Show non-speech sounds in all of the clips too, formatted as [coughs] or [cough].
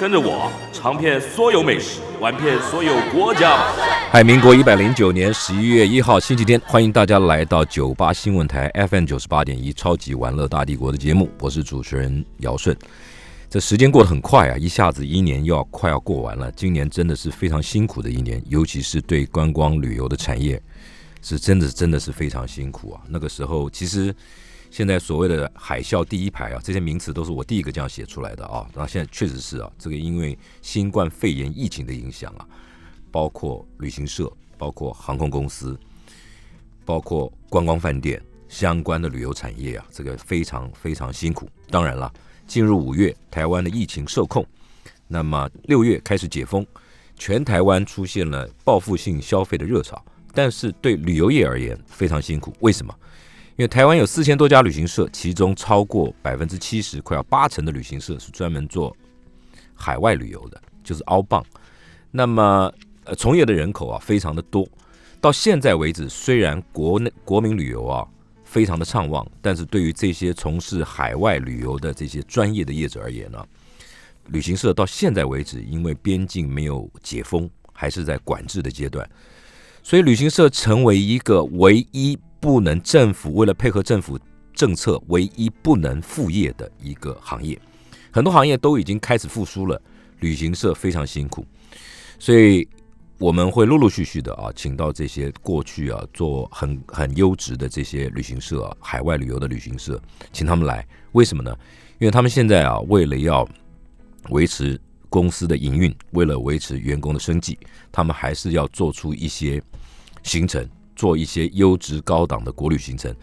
跟着我尝遍所有美食，玩遍所有国家！嗨，民国一百零九年十一月一号星期天，欢迎大家来到九八新闻台 FM 九十八点一超级玩乐大帝国的节目，我是主持人姚顺。这时间过得很快啊，一下子一年又要快要过完了。今年真的是非常辛苦的一年，尤其是对观光旅游的产业，是真的真的是非常辛苦啊。那个时候其实。现在所谓的海啸第一排啊，这些名词都是我第一个这样写出来的啊。那现在确实是啊，这个因为新冠肺炎疫情的影响啊，包括旅行社、包括航空公司、包括观光饭店相关的旅游产业啊，这个非常非常辛苦。当然了，进入五月，台湾的疫情受控，那么六月开始解封，全台湾出现了报复性消费的热潮，但是对旅游业而言非常辛苦。为什么？因为台湾有四千多家旅行社，其中超过百分之七十，快要八成的旅行社是专门做海外旅游的，就是澳棒。那么，呃，从业的人口啊，非常的多。到现在为止，虽然国内国民旅游啊非常的畅旺，但是对于这些从事海外旅游的这些专业的业者而言呢，旅行社到现在为止，因为边境没有解封，还是在管制的阶段，所以旅行社成为一个唯一。不能政府为了配合政府政策，唯一不能副业的一个行业，很多行业都已经开始复苏了，旅行社非常辛苦，所以我们会陆陆续续的啊，请到这些过去啊做很很优质的这些旅行社，海外旅游的旅行社，请他们来，为什么呢？因为他们现在啊，为了要维持公司的营运，为了维持员工的生计，他们还是要做出一些行程。做一些优质高档的国旅行程，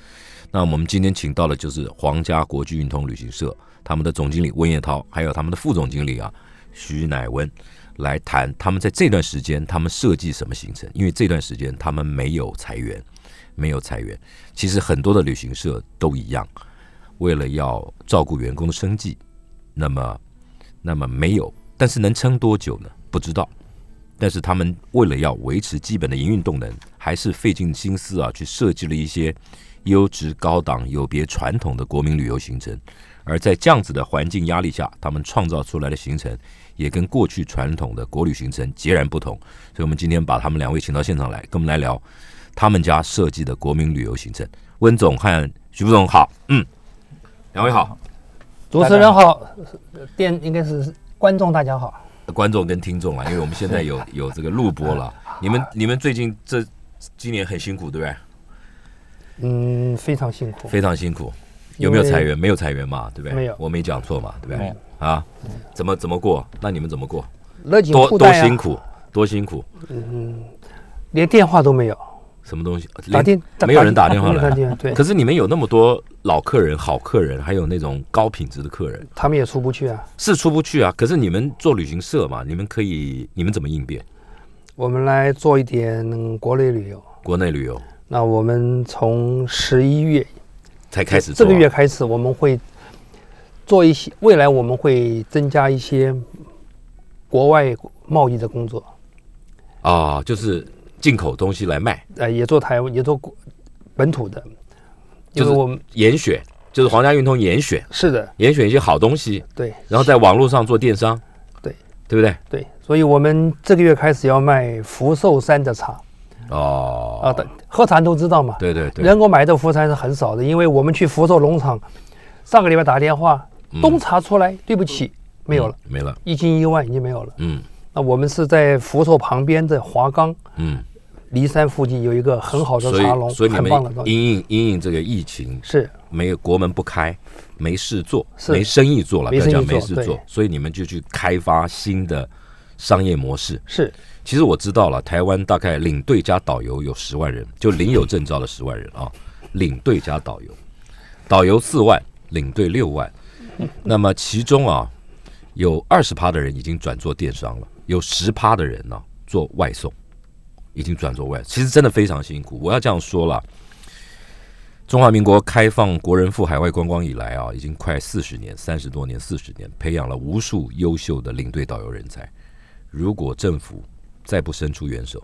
那我们今天请到的就是皇家国际运通旅行社他们的总经理温叶涛，还有他们的副总经理啊徐乃温来谈他们在这段时间他们设计什么行程，因为这段时间他们没有裁员，没有裁员，其实很多的旅行社都一样，为了要照顾员工的生计，那么那么没有，但是能撑多久呢？不知道。但是他们为了要维持基本的营运动能，还是费尽心思啊，去设计了一些优质、高档、有别传统的国民旅游行程。而在这样子的环境压力下，他们创造出来的行程也跟过去传统的国旅行程截然不同。所以，我们今天把他们两位请到现场来，跟我们来聊他们家设计的国民旅游行程。温总和徐副总好，嗯，两位好，主持人好，电应该是观众大家好。观众跟听众啊，因为我们现在有有这个录播了。你们你们最近这今年很辛苦，对不对？嗯，非常辛苦，非常辛苦。有没有裁员？没有裁员嘛，对不对？没有，我没讲错嘛，对不对？啊，怎么怎么过？那你们怎么过？多多辛苦，多辛苦。嗯，连电话都没有。什么东西？打电没有人打电话来。对。可是你们有那么多老客人、好客人，还有那种高品质的客人，他们也出不去啊。是出不去啊。可是你们做旅行社嘛，你们可以，你们怎么应变？我们来做一点国内旅游。国内旅游。那我们从十一月才开始，这个月开始我们会做一些，未来我们会增加一些国外贸易的工作。啊，就是。进口东西来卖，呃，也做台湾，也做本土的，就是我们严选，就是皇家运通严选，是的，严选一些好东西，对，然后在网络上做电商，对，不对？对，所以我们这个月开始要卖福寿山的茶，哦，啊，喝茶都知道嘛，对对对，能够买到福山是很少的，因为我们去福寿农场，上个礼拜打电话，冬茶出来，对不起，没有了，没了，一斤一万已经没有了，嗯。那我们是在福寿旁边的华冈，嗯，骊山附近有一个很好的茶农，所以你们因应因应这个疫情是。没有国门不开，没事做，没生意做了，不要讲没事做，所以你们就去开发新的商业模式。是，其实我知道了，台湾大概领队加导游有十万人，就领有证照的十万人啊，领队加导游，导游四万，领队六万，[laughs] 那么其中啊有二十趴的人已经转做电商了。有十趴的人呢、做外送，已经转做外，其实真的非常辛苦。我要这样说了，中华民国开放国人赴海外观光以来啊，已经快四十年，三十多年，四十年，培养了无数优秀的领队导游人才。如果政府再不伸出援手，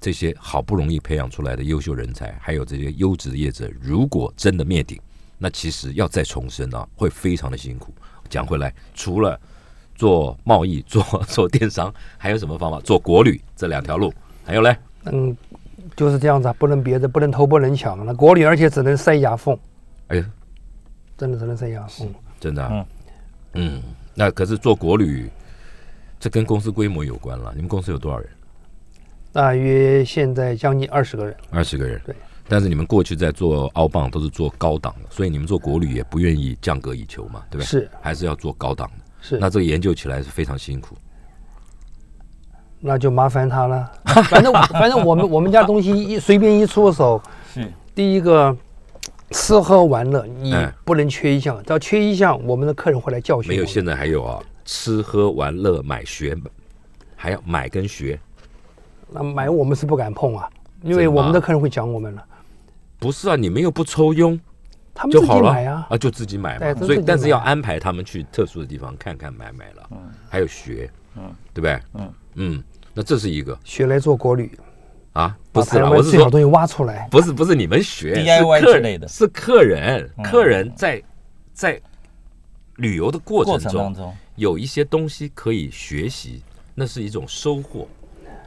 这些好不容易培养出来的优秀人才，还有这些优质业者，如果真的灭顶，那其实要再重生啊，会非常的辛苦。讲回来，除了做贸易、做 [laughs] 做电商，还有什么方法？做国旅这两条路，还有嘞，嗯，就是这样子啊，不能别的，不能偷，不能抢了。国旅而且只能塞牙缝，哎呀，真的只能塞牙缝。真的、啊，嗯那可是做国旅，这跟公司规模有关了。你们公司有多少人？大约现在将近二十个人，二十个人。对。但是你们过去在做澳棒都是做高档的，所以你们做国旅也不愿意降格以求嘛，对不对？是还是要做高档的。是，那这个研究起来是非常辛苦。那就麻烦他了。反正 [laughs] 反正我们我们家东西一随便一出手，是。第一个吃喝玩乐你哎。不能缺一项，只要缺一项，我们的客人会来教训没有，现在还有啊，吃喝玩乐买学，还要买跟学。那买我们是不敢碰啊，因为我们的客人会讲我们了，不是啊，你们又不抽佣他们自就好了。己买啊。啊，就自己买嘛。所以但是要安排他们去特殊的地方看看买买了，还有学，对不对？嗯。嗯，那这是一个。学来做国旅，啊，不是啦，我是说东西挖出来。不是不是你们学 DIY 是客之类的。是客人，嗯。客人在在旅游的过过程中程当中，有一些东西可以学习，那是一种收获，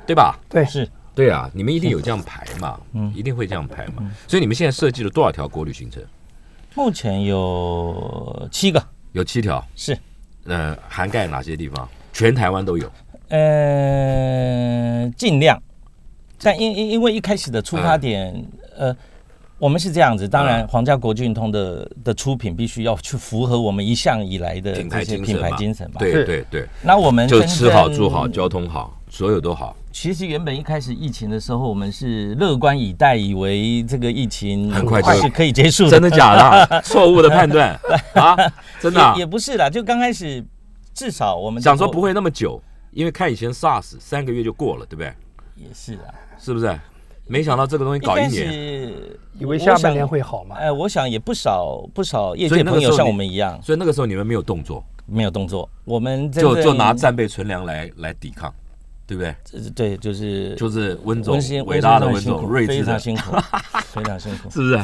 对吧？对，是。对啊，你们一定有这样排嘛，[laughs] 嗯。一定会这样排嘛。所以你们现在设计了多少条国旅行程？目前有七个，有七条，是。呃，涵盖哪些地方？全台湾都有。呃，尽量，但因因因为一开始的出发点，呃，我们是这样子，当然，嗯皇家国际运通的的出品必须要去符合我们一向以来的品牌这些品牌精神嘛精神嘛。对对对，那我们就吃好住好，交通好，所有都好。其实原本一开始疫情的时候，我们是乐观以待，以为这个疫情很快就是可以结束的，真的假的啊？[laughs] 错误的判断啊！真的啊也也不是啦，就刚开始至少我们想说不会那么久，因为看以前 SARS 三个月就过了，对不对？也是啊，是不是？没想到这个东西搞一年，以为下半年会好嘛？哎、我想也不少不少业界朋友像我们一样所以那个时候你们没有动作，没有动作，我们就就拿战备存粮来来抵抗，对不对？呃对，就是就是温总伟大的温总，睿智的，非常辛苦，[laughs] 非常辛苦。是不是？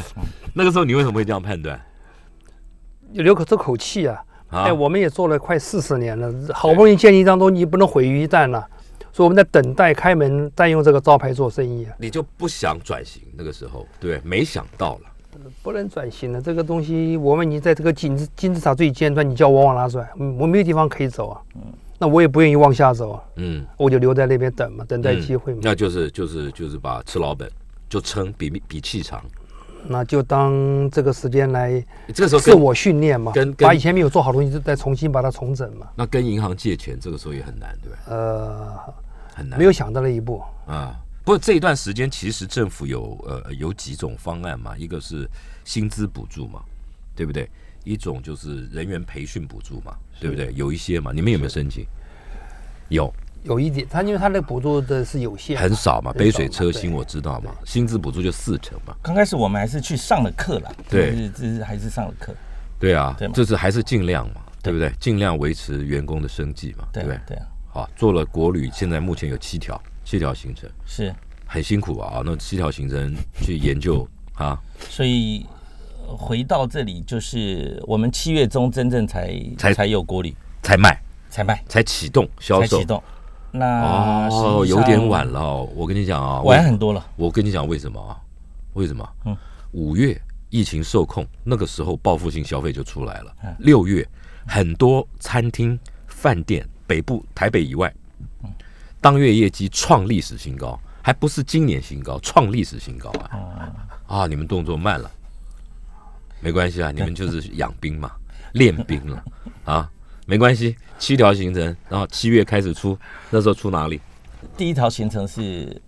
那个时候你为什么会这样判断留口这口气啊！啊哎，？我们也做了快四十年了，好不容易建立一张东西，不能毁于一旦了。所以我们在等待开门，再用这个招牌做生意啊，你就不想转型，那个时候对，没想到了，不能转型了。这个东西，我们已经在这个金字金字塔最尖端，你叫我往哪转？嗯我没有地方可以走啊。那我也不愿意往下走啊，嗯，我就留在那边等嘛，等待嗯机会嘛。那就是就是就是把吃老本，就撑比比气长。那就当这个时间来这个时候自我训练嘛跟，跟把以前没有做好的东西再重新把它重整嘛。那跟银行借钱，这个时候也很难，对吧？呃，很难，没有想到那一步。啊。不过这一段时间，其实政府有呃有几种方案嘛，一个是薪资补助嘛，对不对？一种就是人员培训补助嘛，对不对？有一些嘛，你们有没有申请？有，有一点，他因为他那个补助的是有限，很少嘛，杯水车薪我知道嘛，薪资补助就四成嘛，刚开始我们还是去上了课了，对。就是这是还是上了课，对啊对，这是还是尽量嘛，对。不对？尽量维持员工的生计嘛，对不对？对啊。好，做了国旅，现在目前有七条，七条行程，是，很辛苦啊。那七条行程去研究 [laughs] 啊，所以呃回到这里，就是我们七月中真正才才才有国旅。才卖，才卖。才启动销售。才启。动，那哦，有点晚了哦。我跟你讲啊，为晚很多了，我跟你讲为什么啊？为什么？嗯五月疫情受控，那个时候报复性消费就出来了嗯。六月很多餐厅、饭店，北部、台北以外，嗯当月业绩创历史新高，还不是今年新高，创历史新高啊！哦啊，你们动作慢了，没关系啊，你们就是养兵嘛，[laughs] 练兵了啊，没关系。七条行程，然后七月开始出，那时候出哪里？第一条行程是，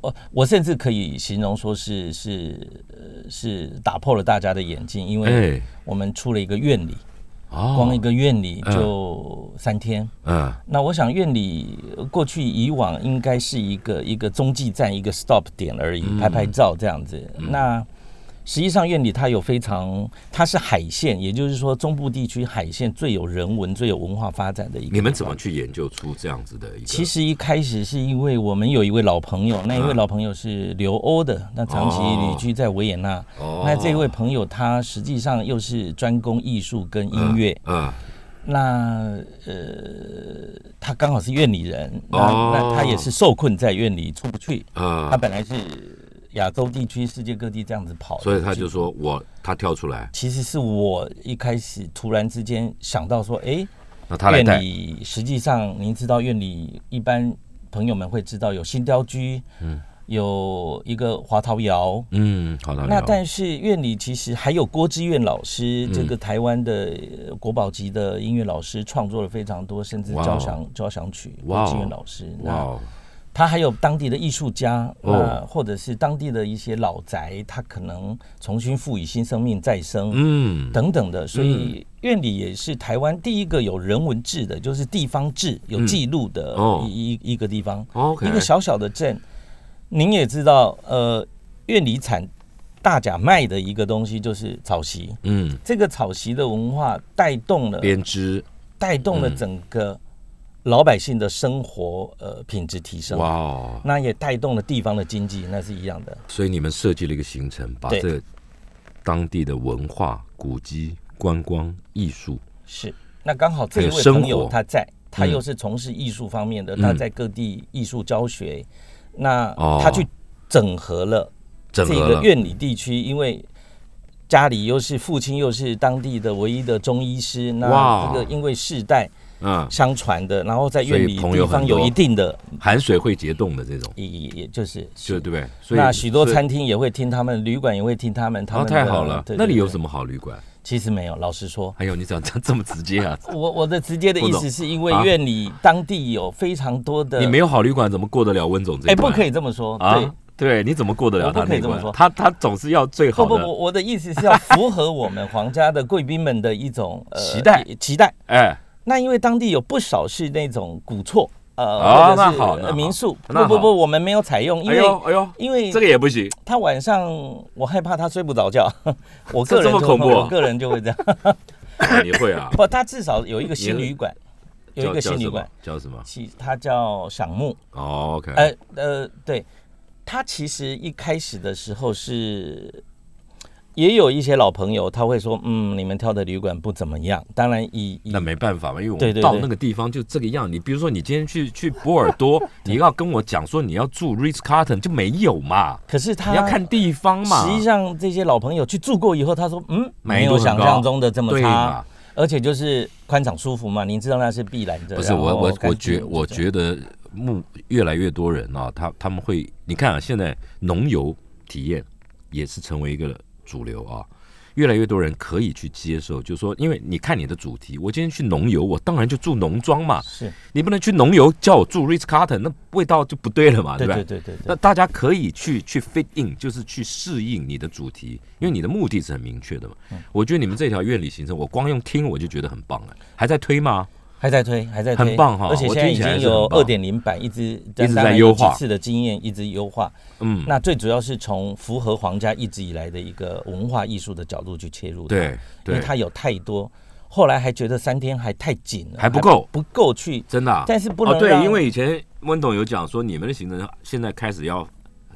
我我甚至可以形容说是是呃是打破了大家的眼镜，因为哎，我们出了一个院里，哦光一个院里嗯就三天。嗯那我想院里呃过去以往应该是一个一个中继站，一个 stop 点而已，嗯拍拍照这样子。那实际上院里它有非常，它是海线，也就是说中部地区海线最有人文、最有文化发展的一个。你们怎么去研究出这样子的一个？其实一开始是因为我们有一位老朋友，那一位老朋友是留欧的，那长期旅居在维也纳。哦那这位朋友他实际上又是专攻艺术跟音乐，嗯那呃，他刚好是院里人，那、哦那他也是受困在院里出不去。嗯他本来是亚洲地区、世界各地这样子跑，所以他就说我他跳出来，其实是我一开始突然之间想到说，哎，院那他来带，里实际上您知道院里一般朋友们会知道有新雕居，嗯，有一个华陶窑。嗯，好的，那但是院里其实还有郭志远老师，嗯。这个台湾的呃国宝级的音乐老师，创作了非常多，甚至交响交响曲。郭志远老师，那哇哦，他还有当地的艺术家，哦。那或者是当地的一些老宅，他可能重新赋予新生命再生。嗯，等等的，所以院里也是台湾第一个有人文志的，就是地方志有记录的哦一一一个地方。一个小小的镇，您也知道，呃，院里产大甲卖的一个东西就是草席。嗯，这个草席的文化带动了编织，带动了整个老百姓的生活呃品质提升。哇哦，那也带动了地方的经济，那是一样的。所以你们设计了一个行程，把对。这当地的文化、古迹、观光、艺术，是，那刚好这一位朋友他在，他嗯又是从事艺术方面的，嗯。他在各地艺术教学，那哦。他去整合了这整，个院里地区，因为家里又是父亲又是当地的唯一的中医师，那这个因为世代嗯，相传的，然后在院里地方有一定的，含水会结冻的这种，也也也就是就对不对？所以那许多餐厅也会听他们，旅馆也会听他们，他哦，们的太好了，对那里有什么？好旅馆？其实没有，老实说，哎呦，你怎么这这么直接啊？[laughs] 我我的直接的意思是因为啊院里当地有非常多的，你没有好旅馆，怎么过得了温总这哎？不可以这么说，对啊。对，你怎么过得了他那？可以这么说他他总是要最好的，不不不，我的意思是要符合我们皇家的贵宾们的一种呃期待期待。哎，那因为当地有不少是那种古厝，呃，哦或者是民宿，不不不，我们没有采用，因哎为呦哎呦，因为这个也不行，他晚上我害怕他睡不着觉，[laughs] 我个人就这么恐怖啊我个人就会这样。你会啊？[laughs] 不，他至少有一个新旅馆，有一个新旅馆，？叫什么？其它叫赏木。哦，OK，呃呃，对，他其实一开始的时候是也有一些老朋友，他会说，嗯，你们挑的旅馆不怎么样。当然以以那没办法嘛，因为我们到那个地方就这个样。你比如说，你今天去 [laughs] 去波尔多，[laughs] 你要跟我讲说你要住 Ritz Carlton 就没有嘛，可是他你要看地方嘛。实际上这些老朋友去住过以后，他说，嗯，没有想象中的这么差嘛，？而且就是宽敞舒服嘛。您知道那是必然的。不是我我我觉我觉得目越来越多人啊，他他们会你看啊，现在农游体验也是成为一个主流啊。越来越多人可以去接受，就是说，因为你看你的主题，我今天去农游，我当然就住农庄嘛。是，你不能去农游叫我住 Ritz Carlton，那味道就不对了嘛，对吧对？对对那。大家可以去去 fit in，就是去适应你的主题，因为你的目的是很明确的嘛。嗯我觉得你们这条院里行程，我光用听我就觉得很棒了。还在推吗？还在推，还在推，很棒哈而且现在已经有二点零版，一直一直在优化。次的经验一直优化。嗯，那最主要是从符合皇家一直以来的一个文化艺术的角度去切入它，对因为，它有太多，后来还觉得三天还太紧了，还不够。不够去，真的啊、但是不哦，对，因为以前温董有讲说，你们的行程现在开始要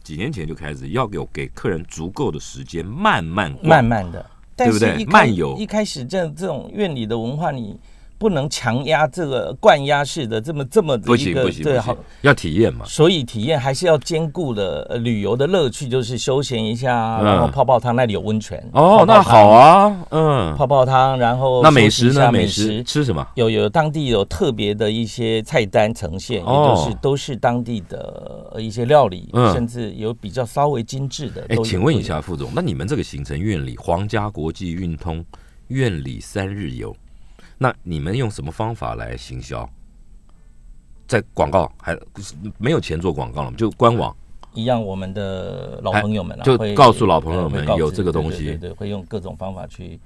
几年前就开始要有给客人足够的时间慢慢慢慢的，但是对不对？慢游。一开始这这种院里的文化你。不能强压这个灌压式的这么这么的一个对好，要体验嘛。所以体验还是要兼顾的呃旅游的乐趣，就是休闲一下，嗯然后泡泡汤，那里有温泉哦，那好，啊，嗯，泡泡汤，然后那美食呢？美食吃什么？有有当地有特别的一些菜单呈现，哦也就是都是当地的呃一些料理，嗯甚至有比较稍微精致的。哎，请问一，下副总，那你们这个行程院里皇家国际运通院里三日游，那你们用什么方法来行销？在广告还没有钱做广告了，就官网一样，我们的老朋友们啊，就告诉老朋友们有这个东西对对对对，会用各种方法去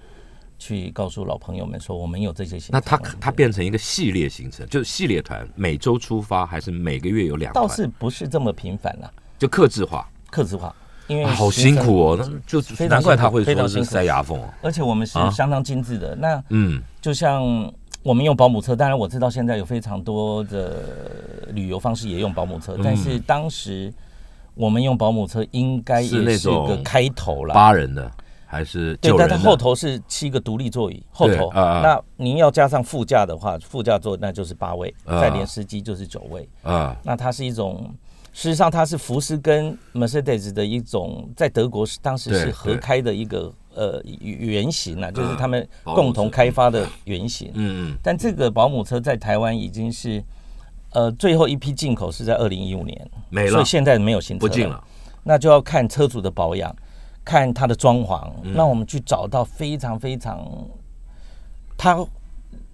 去告诉老朋友们说，我们有这些行程。那它它变成一个系列行程，就是系列团，每周出发还是每个月有两团？倒是不是这么频繁啦，就克制化，克制化，因为啊好辛苦哦。那就难怪他会说是塞牙缝哦。而且我们是啊相当精致的。那嗯，就像我们用保姆车，当然我知道现在有非常多的旅游方式也用保姆车，但是当时我们用保姆车应该也是个开头了。八人的还是对，九？但它后头是七个独立座椅，后头。那您要加上副驾的话，副驾座那就是八位，啊再连司机就是九位。啊，那它是一种，事实上它是福斯跟 Mercedes 的一种，在德国是当时是合开的一个呃原型啊，就是他们共同开发的原型。嗯嗯，但这个保姆车在台湾已经是，呃，最后一批进口是在二零一五年，没了。所以现在没有新车不进了。那就要看车主的保养，看它的装潢。嗯。那我们去找到非常非常，它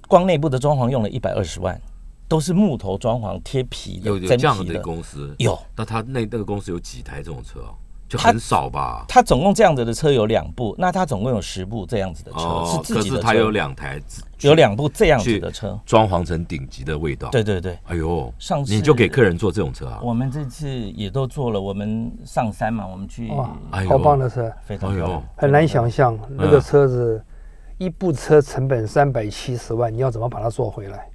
光内部的装潢用了一百二十万，都是木头装潢贴皮的，有有真这样的。公司有，那他那那个公司有几台这种车哦？就很少吧？他总共这样子的车有两部，那他总共有十部这样子的车，哦，是自己的车。可是他有两台，有两部这样子的车。装潢成顶级的味道。，对对对，哎呦，上次你就给客人坐这种车啊？我们这次也都做了，我们上山嘛，我们去哇哎，好棒的车，非常漂亮，很难想象那个嗯车子一部车成本三百七十万，你要怎么把它做回来？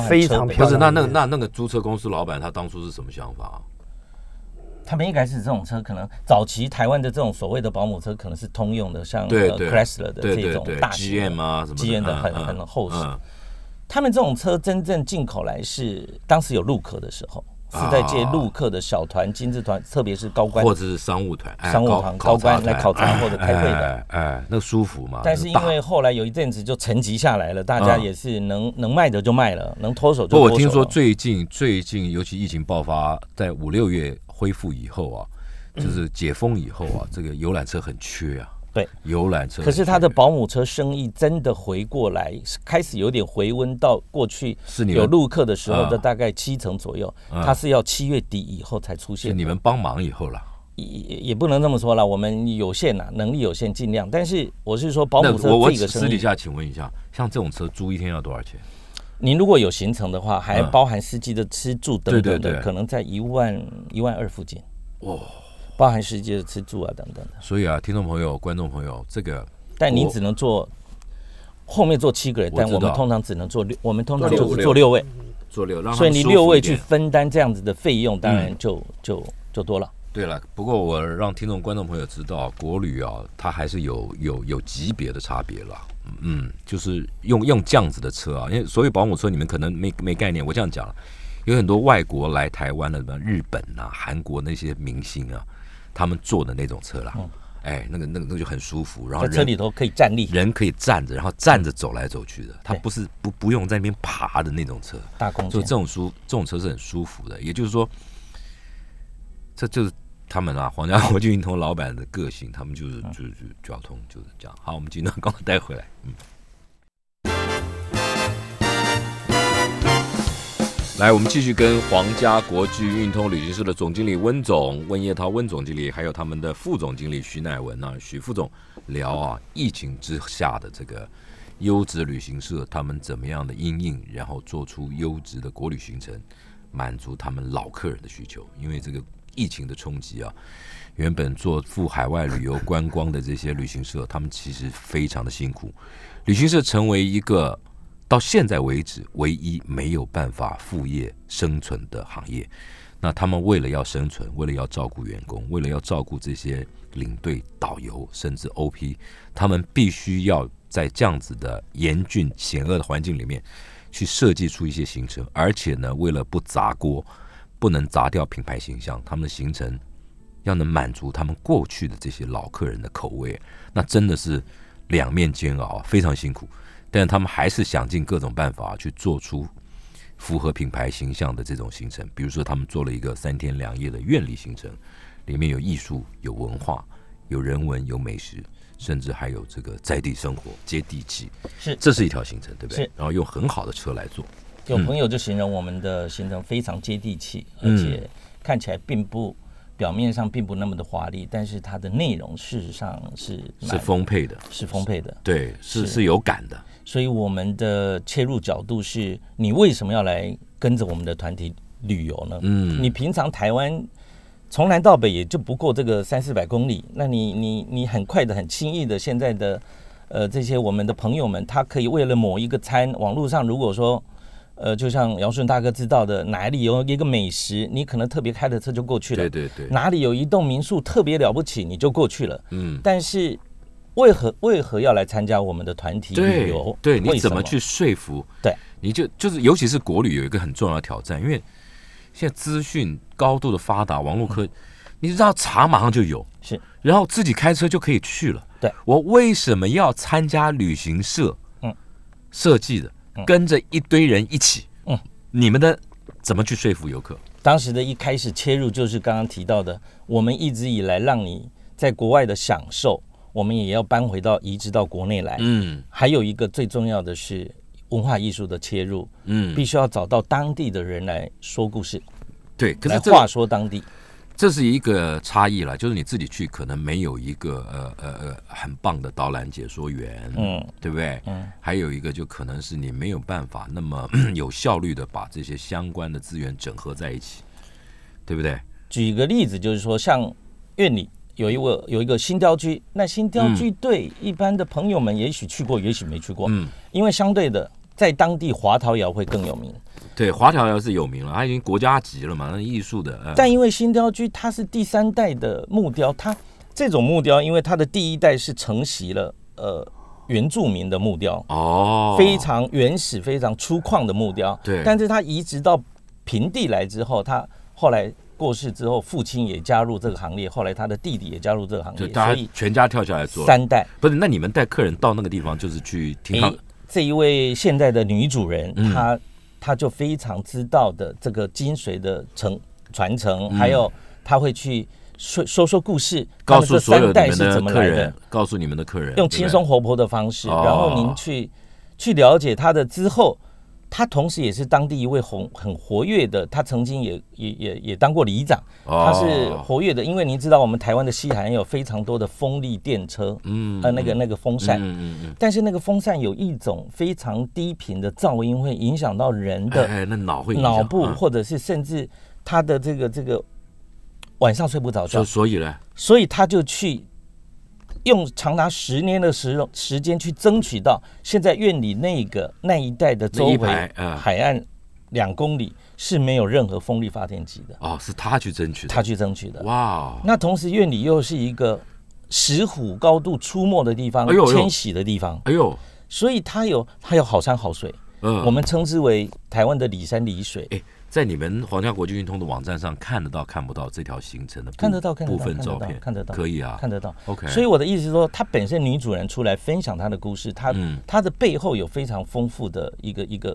非常漂亮不是，那那那那个租车公司老板他当初是什么想法啊？他们一开始这种车可能早期台湾的这种所谓的保姆车可能是通用的，像 Chrysler 的这种大型的，GM 啊什么的 GM 的很很厚实。嗯他们这种车真正进口来是当时有入口的时候，是在接陆客的小团、金字团，特别是高官或者是商务团，哎商务团高官来考察或者开会的哎那个舒服嘛。但是因为后来有一阵子就沉寂下来了，大家嗯也是能能卖的就卖了，能脱手就脱手我听说最近最近，尤其疫情爆发，在五六月恢复以后啊，就是解封以后啊，这个游览车很缺啊。对，游览车。可是他的保姆车生意真的回过来，开始有点回温到过去有陆客的时候的嗯大概七成左右，嗯它是要七月底以后才出是现。你们帮忙以后了。也也也不能这么说了，我们有限呐，能力有限，尽量。但是我是说，保姆车这个生意，私底下请问一下，像这种车租一天要多少钱？您如果有行程的话，还嗯包含司机的吃住等等的，对对对可能在一万一万二附近。哇！包含司机的吃住啊等等的。所以啊，听众朋友、观众朋友，这个但你只能坐后面坐七个人，但我们通常只能坐六，我们通常就是坐六位坐六所以你六位去分担这样子的费用，当然嗯就就就多了。对了，不过我让听众观众朋友知道，国旅啊，它还是有有有级别的差别了。嗯，就是用用这样子的车啊，因为所谓保姆车，你们可能没没概念。我这样讲，有很多外国来台湾的，什么日本啊、韩国那些明星啊，他们坐的那种车啦，哎，那个那个那个就很舒服，然后车里头可以站立，人可以站着，然后站着走来走去的，它不是不不用在那边爬的那种车。大空间就这。种舒这种车是很舒服的，也就是说，这就是他们啊，皇家国际运通老板的个性，他们就是嗯就是就交通就是这样。好，我们今天刚刚带回来，嗯。来，我们继续跟皇家国际运通旅行社的总经理温总温叶涛温总经理，还有他们的副总经理 [laughs] 徐乃文啊，许副总聊啊，疫情之下的这个优质旅行社，他们怎么样的因应，然后做出优质的国旅行程，满足他们老客人的需求。因为这个疫情的冲击啊，原本做赴海外旅游观光的这些旅行社，他们其实非常的辛苦。旅行社成为一个到现在为止唯一没有办法副业生存的行业。那他们为了要生存，为了要照顾员工，为了要照顾这些领队、导游，甚至 OP，他们必须要在这样子的严峻险恶的环境里面，去设计出一些行程，而且呢，为了不砸锅，不能砸掉品牌形象，他们的行程要能满足他们过去的这些老客人的口味，那真的是两面煎熬，非常辛苦。但他们还是想尽各种办法去做出符合品牌形象的这种行程，比如说他们做了一个三天两夜的院里行程，里面有艺术、有文化、有人文、有美食，甚至还有这个在地生活、接地气。是。这是一条行程，对不对？是？然后用很好的车来做，有朋友就形容我们的行程非常接地气，嗯。而且看起来并不表面上并不那么的华丽，但是它的内容事实上是是丰沛的，是丰沛的。对，是是是有感的。所以我们的切入角度是你为什么要来跟着我们的团体旅游呢？嗯你平常台湾从南到北也就不过这个三四百公里，那你你你很快的、很轻易的，现在的呃这些我们的朋友们，他可以为了某一个餐，网络上如果说。呃，就像姚顺大哥知道的，哪里有一个美食，你可能特别开的车就过去了。对对对，哪里有一栋民宿特别了不起，你就过去了。嗯，但是为何为何要来参加我们的团体旅游？对，你怎么去说服？对，你就就是，尤其是国旅有一个很重要的挑战，因为现在资讯高度的发达，网络科，你知道查马上就有，是然后自己开车就可以去了。对，我为什么要参加旅行社？嗯，设计的，跟着一堆人一起。嗯，你们的怎么去说服游客？当时的一开始切入就是刚刚提到的，我们一直以来让你在国外的享受，我们也要搬回到移植到国内来。嗯还有一个最重要的是文化艺术的切入，嗯，必须要找到当地的人来说故事，对。可是这个说当地。这是一个差异了，就是你自己去可能没有一个呃呃呃很棒的导览解说员，嗯对不对？嗯，还有一个就可能是你没有办法那么 [clears throat] 有效率的把这些相关的资源整合在一起，对不对？举一个例子，就是说像院里。有一个有一个新雕居，那新雕居对一般的朋友们也许去过，也许没去过，嗯，因为相对的，在当地华陶窑会更有名。对，华侨窑是有名了，它已经国家级了嘛，那艺术的，呃、但因为新雕居它是第三代的木雕，它这种木雕，因为它的第一代是承袭了呃原住民的木雕，哦，非常原始、非常粗犷的木雕。对但是它移植到平地来之后，他后来过世之后，父亲也加入这个行列，后来他的弟弟也加入这个行列，就大家所以全家跳下来做，三代。不是？那你们带客人到那个地方，就是去听他诶，这一位现代的女主人，嗯。她她就非常知道的这个精髓的承传承，嗯还有她会去说说说故事，告诉所有三代是你们的怎么来的。客人，，告诉你们的客人，用轻松活泼的方式，哦。然后您去去了解他的之后。他同时也是当地一位红很活跃的，他曾经也也也也当过里长，哦。他是活跃的，因为您知道我们台湾的西海岸有非常多的风力电车，嗯呃，那个那个风扇，嗯嗯嗯但是那个风扇有一种非常低频的噪音，会影响到人嗯，的哎，那脑会脑部，嗯。或者是甚至他的这个这个晚上睡不着觉，所以呢，所以他就去用长达十年的时时间去争取到现在院里那个那一带的周围海岸两公里是没有任何风力发电机的，哦，是他去争取的，他去争取的。哇，那同时院里又是一个石虎高度出没的地方迁徙的地方，哎呦，所以它有它有好山好水。嗯，我们称之为台湾的里山里水。哎，在你们皇家国际运通的网站上看得到看不到这条行程的部看得到看得部分照片，看得到可以啊，看得到。OK 所以我的意思是说，她本身女主人出来分享她的故事，她嗯。她的背后有非常丰富的一个一个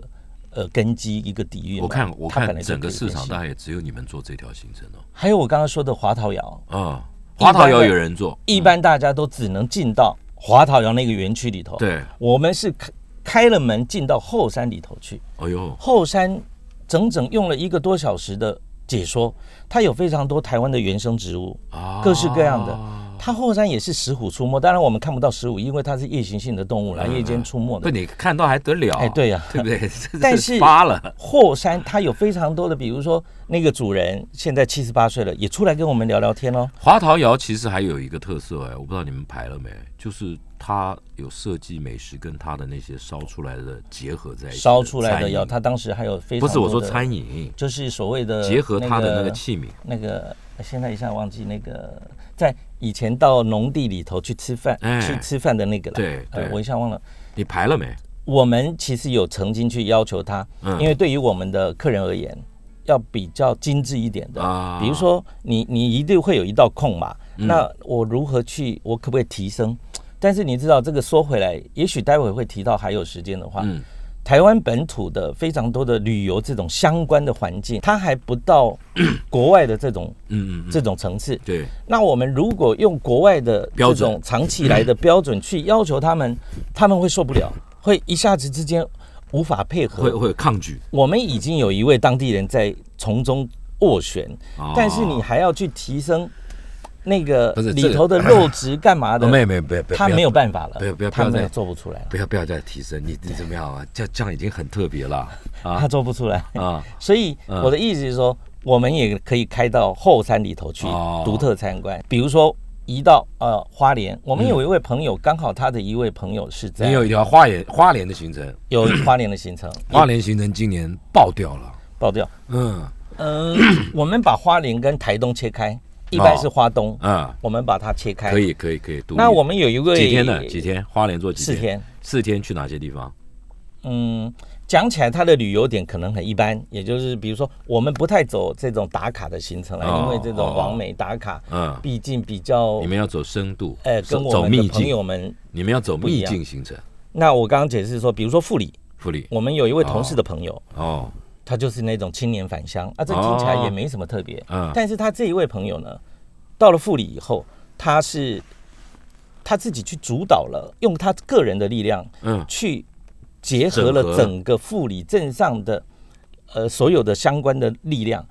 呃根基，一个底蕴。我看我看整个市场大概也只有你们做这条行程哦，还有我刚刚说的华陶窑，啊，华陶窑有人做，一般大家都只能进到华陶窑那个园区里头。，对，我们是开开了门进到后山里头去。哎呦，后山整整用了一个多小时的解说，它有非常多台湾的原生植物，啊各式各样的。它后山也是石虎出没，当然我们看不到石虎，因为它是夜行性的动物啦，嗯夜间出没不，的。你看到还得了？哎对呀 [laughs] 对不对？但是发了，后山它有非常多的，比如说那个主人现在七十八岁了，也出来跟我们聊聊天哦。华陶窑其实还有一个特色哎，我不知道你们排了没，就是它有设计美食跟他的那些烧出来的结合在一起，烧出来的窑，餐饮。它当时还有非常不是我说餐饮，就是所谓的结合他的那那个器皿，那个现在一下忘记那个，在以前到农地里头去吃饭，哎。去吃饭的那个了对呃对。我一下忘了。你排了没？我们其实有曾经去要求他，嗯。因为对于我们的客人而言，要比较精致一点的，啊。比如说你你一定会有一道空嘛，嗯。那我如何去，我可不可以提升？但是你知道这个说回来，也许待会会提到，还有时间的话，嗯。台湾本土的非常多的旅游这种相关的环境，它还不到 [coughs] 国外的这种嗯嗯嗯，这种层次。对，那我们如果用国外的标准。这种长期以来的 [coughs] 标准去要求他们，他们会受不了，会一下子之间无法配合。会会有抗拒，我们已经有一位当地人在从中斡旋，哦。但是你还要去提升那个里头的 [laughs] 肉质干嘛的？哦没有没有没有他没有办法了，不要不要他没有做不出来了，不要不要再提升，你你怎么样啊？这这样已经很特别了他啊做不出来。啊！[laughs] 所以嗯。我的意思是说，我们也可以开到后山里头去哦。独特参观，比如说移到呃花莲，我们有一位朋友，刚好他的一位朋友是在你有一条花莲花莲的行程，有花莲的行程，[coughs] 花莲行程今年爆掉了，爆掉。嗯。嗯，[coughs] 我们把花莲跟台东切开，一般是花东，啊，我们把它切开。可。以可以可以。那我们有一位几天呢？几？天？花莲做几天四天。四天去哪些地方？嗯，讲起来它的旅游点可能很一般，也就是比如说我们不太走这种打卡的行程了，哦因为这种哦完美打卡，嗯，毕竟比较你们要走深度，哎走跟我们的朋友们。你们要走秘境行程。那我刚刚解释说，比如说富里，富里我们有一位同事的朋友，哦，他就是那种青年返乡啊，这听起来也没什么特别。嗯。但是他这一位朋友呢，到了富里以后，他是他自己去主导了，用他个人的力量嗯。去结合了整个富里镇上的呃所有的相关的力量。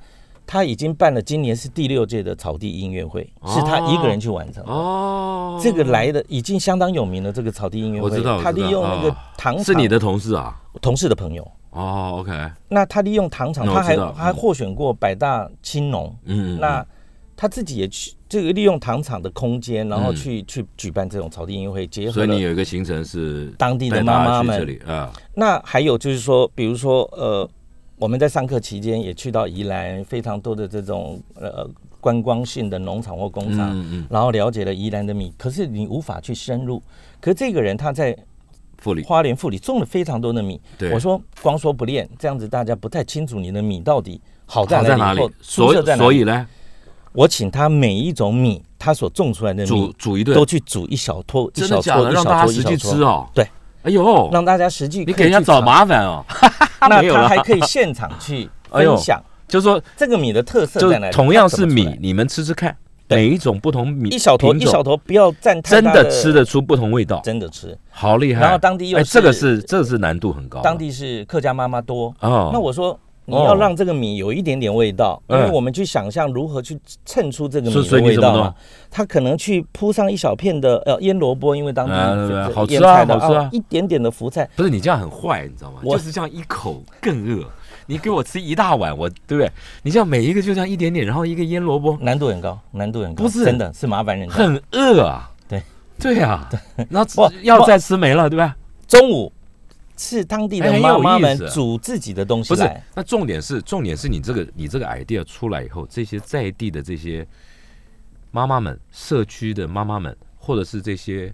他已经办了今年是第六届的草地音乐会，是他一个人去完成的。哦，这个来的已经相当有名了，这个草地音乐会，我知道，他我知道。利用那个哦糖厂是你的同事啊？同事的朋友，哦，OK，那他利用糖厂，他还还获选过百大青农，嗯，那他自己也去这个利用糖厂的空间，然后嗯。去、去举办这种草地音乐会，结合所以你。有一个行程是当地的妈妈们。这里啊，那还有就是说，比如说呃，我们在上课期间也去到宜兰，非常多的这种呃观光性的农场或工厂，嗯嗯，然后了解了宜兰的米，可是你无法去深入。可是这个人他在富里。花莲富里种了非常多的米，对。我说光说不练，这样子大家不太清楚你的米到底好在哪里所以色在哪里。所以呢，我请他每一种米，他所种出来的米煮一顿。都，去煮一小撮，一小撮，真的假的？一小撮，一小撮，吃哦。对，哎呦，让大家实际你给人家找麻烦哦。[laughs] 那他还可以现场去分享。就说这个米的特色在哪里。同样是米你们吃吃看，对每一种不同米一小坨一小坨，不要占太真大的吃得出不同味道，真的吃。好厉害。然后当地又哎，这个是是这个是难度很高啊。当地是客家妈妈多，啊，那我说你哦要让这个米有一点点味道，因为嗯我们去想象如何去衬出这个米的味道嘛。他可能去铺上一小片的呃腌萝卜，因为当地腌菜的好吃啊哦一点点的福菜，不是你这样很坏，你知道吗？我就是这样一口更饿。你给我吃一大碗，我对不对？你像每一个就这样一点点，然后一个腌萝卜，难度很高，难度很高，不是真的是麻烦人。很饿啊。对对啊，然不后要再吃没了，对吧？中午是当地的妈妈们煮自己的东西不是，，那重点是重点是你这个你这个 idea 出来以后，这些在地的这些妈妈们、社区的妈妈们，或者是这些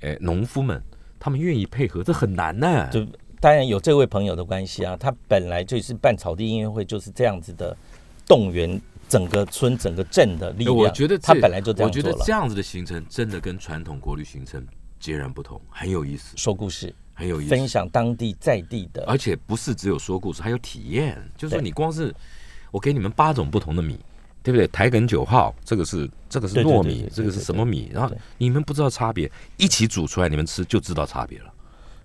诶农夫们，他们愿意配合，这很难呢。就当然有这位朋友的关系啊，他本来就是办草地音乐会就是这样子的动员整个村、整个镇的力哎量。我觉得他本来就这样做了觉得这。样子的行程真的跟传统国旅行程截然不同，很有意思，说故事，很有意思。分享当地在地的，而且不是只有说故事，还有体验。就是说，你光是我给你们八种不同的米，对不对？台梗九号，这个是这个是糯米这个是什么米？然后你们不知道差别，一起煮出来，你们吃就知道差别了。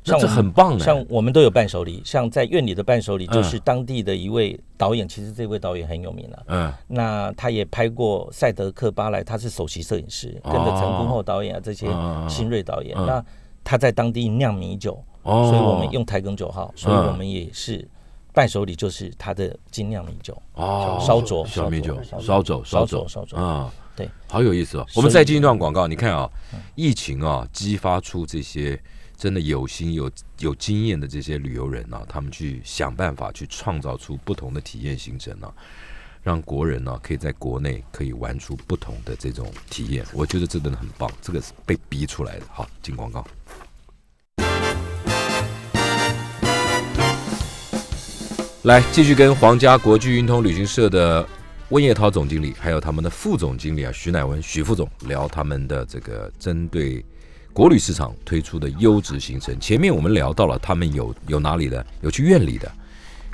那这像很棒的！像我们都有伴手礼，像在院里的伴手礼嗯就是当地的一位导演，其实这位导演很有名了。嗯，那他也拍过《赛德克巴莱》，他是首席摄影师，哦跟着陈坤厚导演啊这些嗯新锐导演。嗯那他在当地酿米酒，哦所以我们用台梗九号，所以嗯我们也是伴手礼就是他的精酿米酒。哦烧灼小米酒烧灼烧酒烧酒灼烧灼啊，对，好有意思哦。我们再进一段广告，你看啊，疫情啊，激发出这些真的有心有有经验的这些旅游人啊，他们去想办法去创造出不同的体验行程啊，让国人呢、可以在国内可以玩出不同的这种体验。我觉得这真的很棒，这个是被逼出来的。好，进广告。来，继续跟皇家国际运通旅行社的温叶涛总经理，还有他们的副总经理啊徐乃文徐副总聊他们的这个针对国旅市场推出的优质行程。前面我们聊到了他们有有哪里的，有去院里的，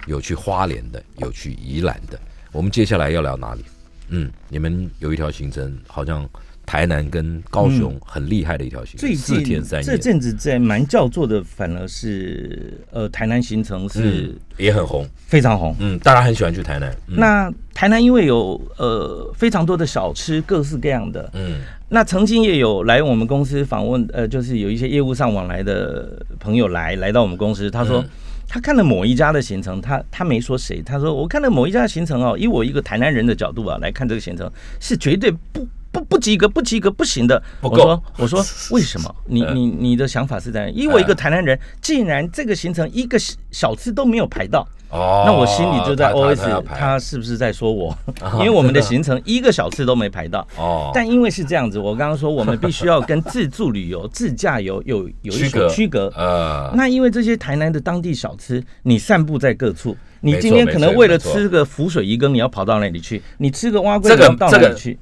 有去花莲的，有去宜兰的。我们接下来要聊哪里？嗯，你们有一条行程好像台南跟高雄很厉害的一条行程，最四天三夜，阵子在蛮叫座的，反而是呃台南行程是嗯，也很红，非常红。嗯，大家很喜欢去台南，嗯那台南因为有呃非常多的小吃，各式各样的。嗯那曾经也有来我们公司访问，呃，就是有一些业务上往来的朋友来来到我们公司，他说。嗯他看了某一家的行程，他他没说谁，他说我看了某一家的行程哦，以我一个台南人的角度啊来看这个行程是绝对不不不及格，不及格，不行的。不够我说我说 [laughs] 为什么？你你你的想法是在以我一个台南人，竟然这个行程一个小小吃都没有排到，哦，那我心里就在 OS，他是不是在说我？[laughs] 因为我们的行程一个小时都没排到。哦，但因为是这样子，我刚刚说我们必须要跟自助旅游、[laughs] 自驾游有有一区隔所区隔。呃，那因为这些台南的当地小吃，你散布在各处，你今天可能为了吃个浮水鱼羹，你要跑到那里去；你吃个蛙龟，这个你要到这个哪里去？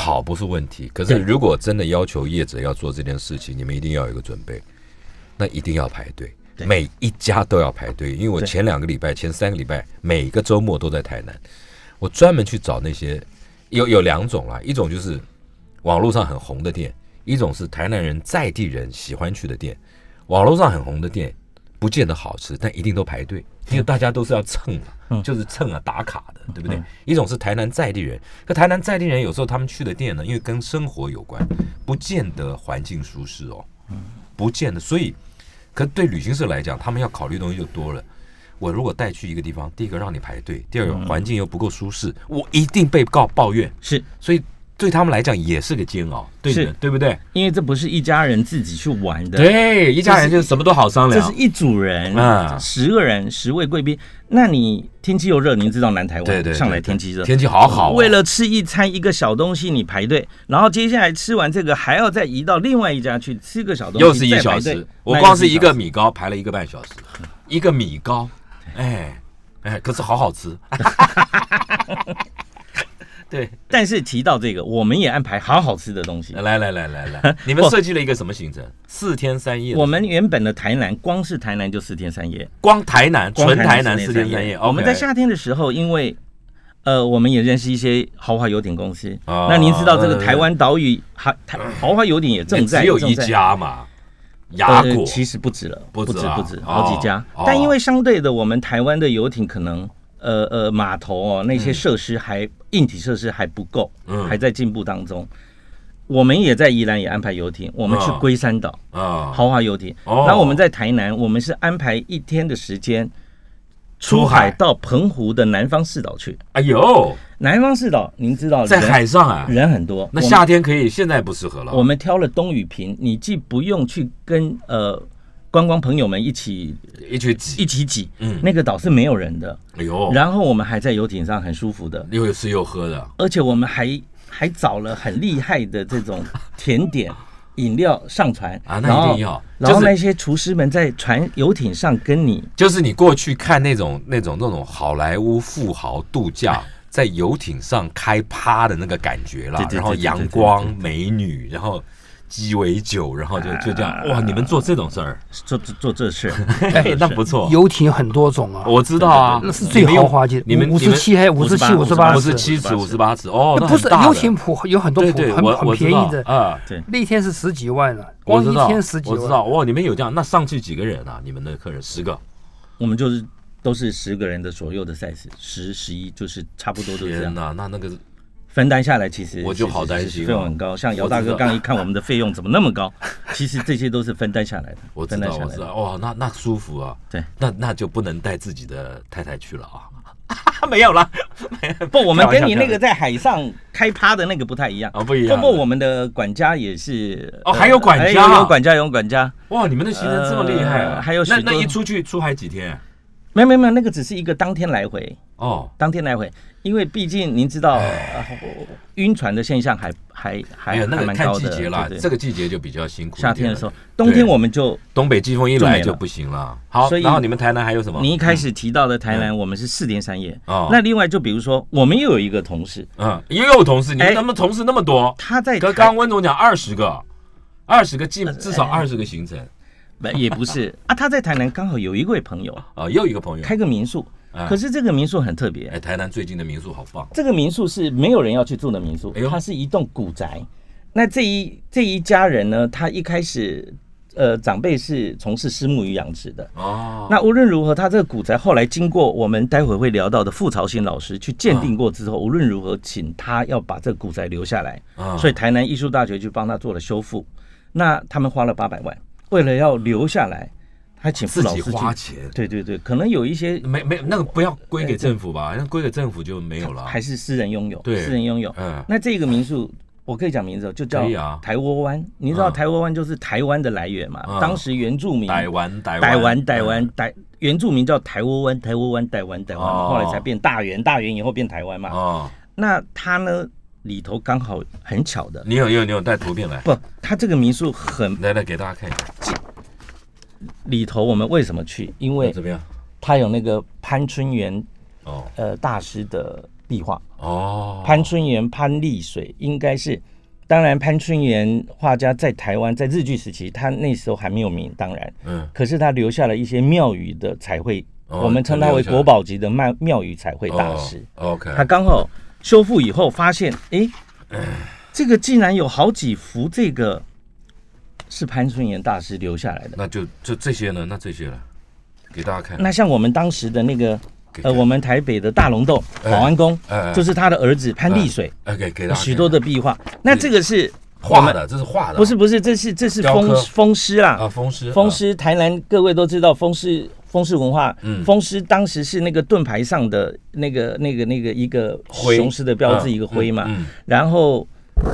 跑不是问题，可是如果真的要求业者要做这件事情，你们一定要有一个准备，那一定要排队，每一家都要排队。因为我前两个礼拜、前三个礼拜，每个周末都在台南，我专门去找那些有有两种啦，一种就是网络上很红的店，一种是台南人在地人喜欢去的店。网络上很红的店不见得好吃，但一定都排队，因为大家都是要蹭嘛，嗯就是蹭啊打卡的，对不对嗯？一种是台南在地人，可台南在地人有时候他们去的店呢，因为跟生活有关，不见得环境舒适哦，不见得。所以，可对旅行社来讲，他们要考虑的东西就多了。我如果带去一个地方，第一个让你排队，第二个环境又不够舒适，我一定被告抱怨，是所以对他们来讲也是个煎熬，对的，对不对？因为这不是一家人自己去玩的，对，一家人就什么都好商量。这是。一组人啊。十个人，十位贵宾。那你天气又热，您知道南台湾对对，上来天气热，天气好好哦，为了吃一餐一个小东西，你排队，然后接下来吃完这个还要再移到另外一家去吃个小东西，又是一小时，我光是一个米糕排了一个半小时，一个米糕，哎哎，可是好好吃。[laughs] [laughs] 对，但是提到这个，我们也安排好好吃的东西。来来来来来，你们 [laughs] 设计了一个什么行程？四天三夜。我们原本的台南，光是台南就四天三夜，光台南，纯台南南四天三夜。我们在夏天的时候，因为呃，我们也认识一些豪华游艇公司。哦那您知道这个台湾岛屿豪台豪华游艇也正在只有一家嘛，雅果。呃其实不止了，不止啊不止好几家。哦但因为相对的，我们台湾的游艇可能呃呃码头哦那嗯。些设施还、硬体设施还不够，嗯。还在进步当中。我们也在宜兰也安排游艇，我们去哦。龟山岛、啊，豪华游艇。哦。那我们在台南，我们是安排一天的时间。出出海海到澎湖的南方四岛去，哎呦，南方四岛您知道在海上啊，人很多，那夏天可以，现在不适合了。我们挑了东雨平，你既不用去跟呃观光朋友们一起一起挤，一起挤，嗯。那个岛是没有人的，哎呦，然后我们还在游艇上很舒服的，又吃又喝的，而且我们还还找了很厉害的这种甜点。[laughs] 饮料上船啊那一定要。然后那些厨师们在船游艇上跟你就是你过去看那种那种那种好莱坞富豪度假，[laughs] 在游艇上开趴的那个感觉啦。然后阳光美女，然后鸡尾酒，然后就就这样，哇！你们做这种事儿，做做做这事，[laughs] 哎，那不错。游艇很多种啊，我知道啊，那是最豪华级，你们五十七还有五十七、五十八五十七尺、五十八尺，哦，那不是游艇普有很多铺对对，很很我我便宜的，啊，对。那天是十几万了，光一天十几万。我知道，哇，你们有这样，那上去几个人啊？你们的客人十个，我们就是都是十个人的左右的 size，十十一就是差不多都这样。天哪，那那个分担下来，其实我就好担心哦费用很高。像姚大哥刚一看我们的费用怎么那么高，[laughs] 其实这些都是分担下来的，我知道，分担下来的。我知道，哇，那那舒服啊。对，那那就不能带自己的太太去了啊。[laughs] 没有啦，[laughs] 不，我们跟你那个在海上开趴的那个不太一样。啊，不一样。不过我们的管家也是哦还有管家哎有有管家有管家，哇，你们的行程这么厉害啊！呃还有那那一出去出海几天？没有没有没有，那个只是一个当天来回，哦，当天来回，因为毕竟您知道，呃晕船的现象还还没还有那个看季节啦，对对。这个季节就比较辛苦。夏天的时候，冬天我们就东北季风一来就不行了。好，所以然后你们台南还有什么？你一开始提到的台南，我们是四天三夜。哦。那另外就比如说，我们又有一个同事，嗯，也有同事，你们哎。他们同事那么多，他在刚刚温总讲二十个，二十个至至少哎。二十个行程。不也不是。[laughs] 啊，他在台南刚好有一位朋友啊，又一个朋友。开个民宿，哎可是这个民宿很特别。哎，，台南最近的民宿好棒，这个民宿是没有人要去住的民宿哎，它是一栋古宅。那这一这一家人呢，他一开始呃长辈是从事虱目鱼养殖的。哦，那无论如何，他这个古宅后来经过我们待会会聊到的傅朝新老师去鉴定过之后，无论如何，请他要把这个古宅留下来，啊。所以台南艺术大学去帮他做了修复。那他们花了八百万，为了要留下来，还请傅自己。花钱，对对对，可能有一些没没那个不要归给政府吧，那归给政府就没有了。还是私人拥有，对私人拥有。嗯那这个民宿，我可以讲名字哦，就叫台窝湾。你知道嗯台窝湾就是台湾的来源嘛？嗯当时原住民台湾台湾台湾台原住民叫台窝湾，台窝湾台湾台湾，哦后来才变大元，大元以后变台湾嘛。哦，那他呢里头刚好很巧的，你有你有你有带图片来，不，它这个民宿很来来给大家看一下，里头，我们为什么去？因为怎么样？它有那个潘春元哦呃大师的壁画。哦，潘春元、潘丽水应该是，当然潘春元画家在台湾在日据时期，他那时候还没有名，当然，嗯可是他留下了一些庙宇的彩绘，哦我们称他为国宝级的庙庙宇彩绘大师。哦，OK，他刚好修复以后发现，哎，这个竟然有好几幅这个是潘春元大师留下来的。那就就这些呢？那这些了，给大家看。那像我们当时的那个呃，我们台北的大龙洞哎保安宫就是他的儿子潘丽水。哎，给给大家看许多的壁画。那这个是画的，这是画的，不是不是，这是这是雕刻风风狮啦啊，，风狮，风狮台南各位都知道风狮。风狮文化，嗯风狮当时是那个盾牌上的那个、那个、那个一个雄狮的标志，嗯一个灰嘛。嗯嗯然后，